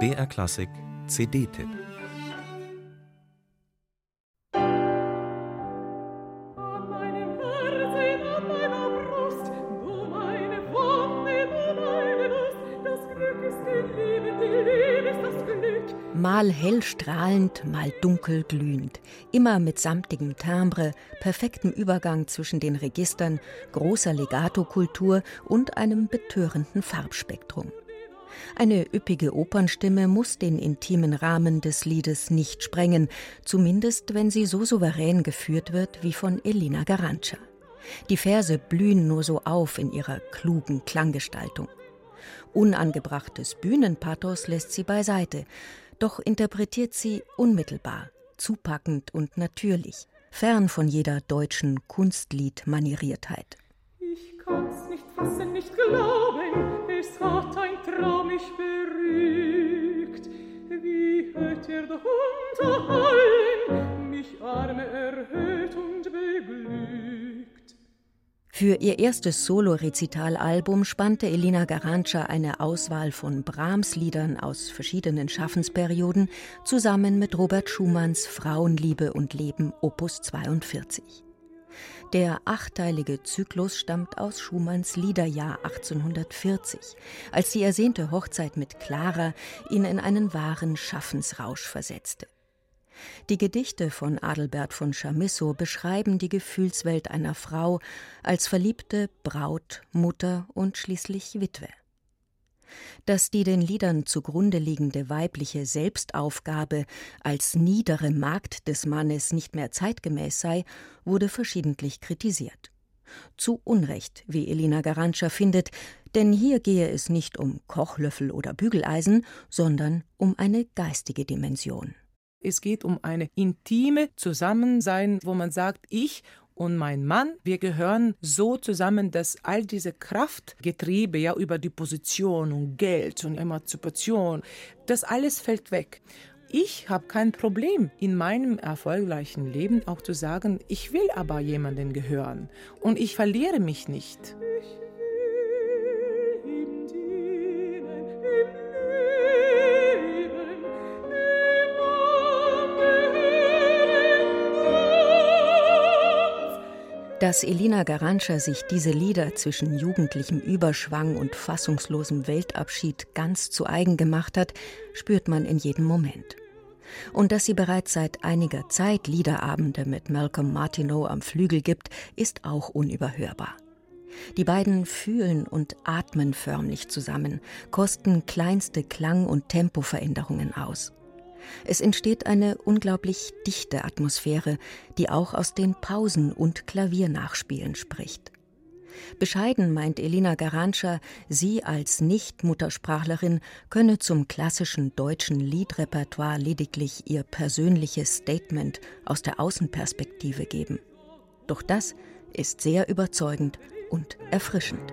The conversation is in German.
BR Klassik CD-Tipp mal hell strahlend, mal dunkel glühend, immer mit samtigem Timbre, perfektem Übergang zwischen den Registern, großer Legato-Kultur und einem betörenden Farbspektrum. Eine üppige Opernstimme muss den intimen Rahmen des Liedes nicht sprengen, zumindest wenn sie so souverän geführt wird wie von Elina Garanca. Die Verse blühen nur so auf in ihrer klugen Klanggestaltung. Unangebrachtes Bühnenpathos lässt sie beiseite, doch interpretiert sie unmittelbar, zupackend und natürlich, fern von jeder deutschen Kunstliedmanieriertheit. Ich kann's nicht fassen, nicht glauben, es hat Für ihr erstes Solo-Rezital-Album spannte Elina Garanca eine Auswahl von Brahms-Liedern aus verschiedenen Schaffensperioden zusammen mit Robert Schumanns Frauenliebe und Leben Opus 42. Der achteilige Zyklus stammt aus Schumanns Liederjahr 1840, als die ersehnte Hochzeit mit Clara ihn in einen wahren Schaffensrausch versetzte. Die Gedichte von Adelbert von Chamisso beschreiben die Gefühlswelt einer Frau als Verliebte, Braut, Mutter und schließlich Witwe. Dass die den Liedern zugrunde liegende weibliche Selbstaufgabe als niedere Magd des Mannes nicht mehr zeitgemäß sei, wurde verschiedentlich kritisiert. Zu Unrecht, wie Elina Garantscher findet, denn hier gehe es nicht um Kochlöffel oder Bügeleisen, sondern um eine geistige Dimension. Es geht um eine intime Zusammensein, wo man sagt, ich und mein Mann, wir gehören so zusammen, dass all diese Kraftgetriebe ja über die Position und Geld und Emanzipation, das alles fällt weg. Ich habe kein Problem in meinem erfolgreichen Leben auch zu sagen, ich will aber jemanden gehören und ich verliere mich nicht. Dass Elina Garantscher sich diese Lieder zwischen jugendlichem Überschwang und fassungslosem Weltabschied ganz zu eigen gemacht hat, spürt man in jedem Moment. Und dass sie bereits seit einiger Zeit Liederabende mit Malcolm Martineau am Flügel gibt, ist auch unüberhörbar. Die beiden fühlen und atmen förmlich zusammen, kosten kleinste Klang- und Tempoveränderungen aus. Es entsteht eine unglaublich dichte Atmosphäre, die auch aus den Pausen und Klaviernachspielen spricht. Bescheiden meint Elina Garantscher, sie als Nicht-Muttersprachlerin könne zum klassischen deutschen Liedrepertoire lediglich ihr persönliches Statement aus der Außenperspektive geben. Doch das ist sehr überzeugend und erfrischend.